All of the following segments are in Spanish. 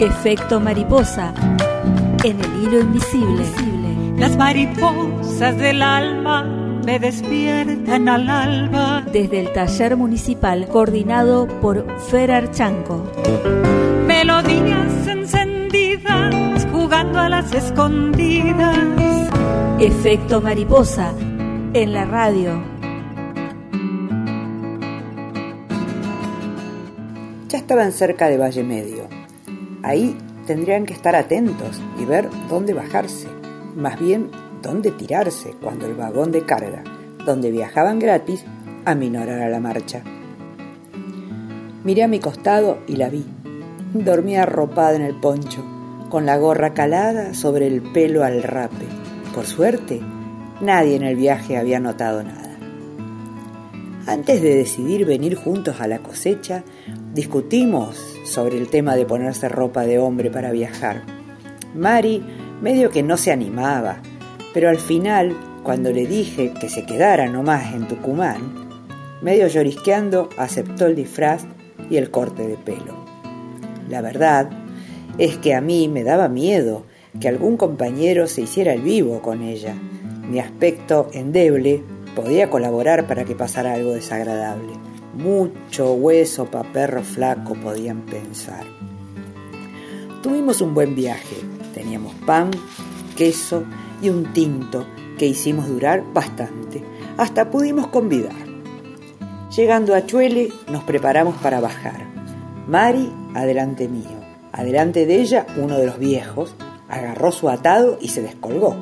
Efecto mariposa en el hilo invisible. Las mariposas del alma me despiertan al alba. Desde el taller municipal coordinado por Fer Archanco. Melodías encendidas jugando a las escondidas. Efecto mariposa en la radio. Ya estaban cerca de Valle Medio. Ahí tendrían que estar atentos y ver dónde bajarse, más bien dónde tirarse cuando el vagón de carga, donde viajaban gratis, aminorara la marcha. Miré a mi costado y la vi. Dormía arropada en el poncho, con la gorra calada sobre el pelo al rape. Por suerte, nadie en el viaje había notado nada. Antes de decidir venir juntos a la cosecha, discutimos sobre el tema de ponerse ropa de hombre para viajar. Mari medio que no se animaba, pero al final, cuando le dije que se quedara nomás en Tucumán, medio llorisqueando, aceptó el disfraz y el corte de pelo. La verdad es que a mí me daba miedo que algún compañero se hiciera el vivo con ella. Mi aspecto endeble podía colaborar para que pasara algo desagradable. Mucho hueso para perro flaco podían pensar. Tuvimos un buen viaje. Teníamos pan, queso y un tinto que hicimos durar bastante. Hasta pudimos convidar. Llegando a Chuele nos preparamos para bajar. Mari adelante mío. Adelante de ella uno de los viejos agarró su atado y se descolgó.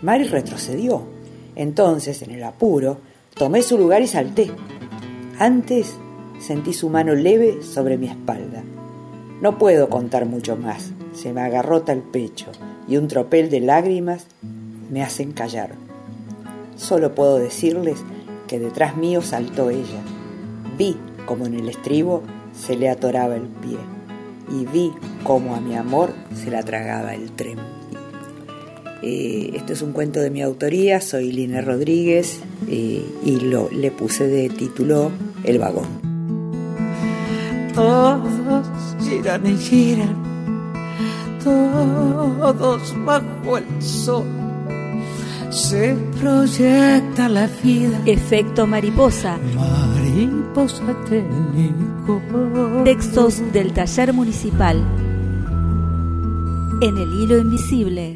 Mari retrocedió entonces, en el apuro, tomé su lugar y salté. Antes sentí su mano leve sobre mi espalda. No puedo contar mucho más. Se me agarrota el pecho y un tropel de lágrimas me hacen callar. Solo puedo decirles que detrás mío saltó ella. Vi como en el estribo se le atoraba el pie y vi como a mi amor se la tragaba el tren. Eh, esto es un cuento de mi autoría, soy Lina Rodríguez eh, y lo, le puse de título El vagón. Todos giran y giran, todos bajo el sol. Se proyecta la vida. Efecto mariposa. Mariposa técnico. Textos del taller municipal. En el hilo invisible.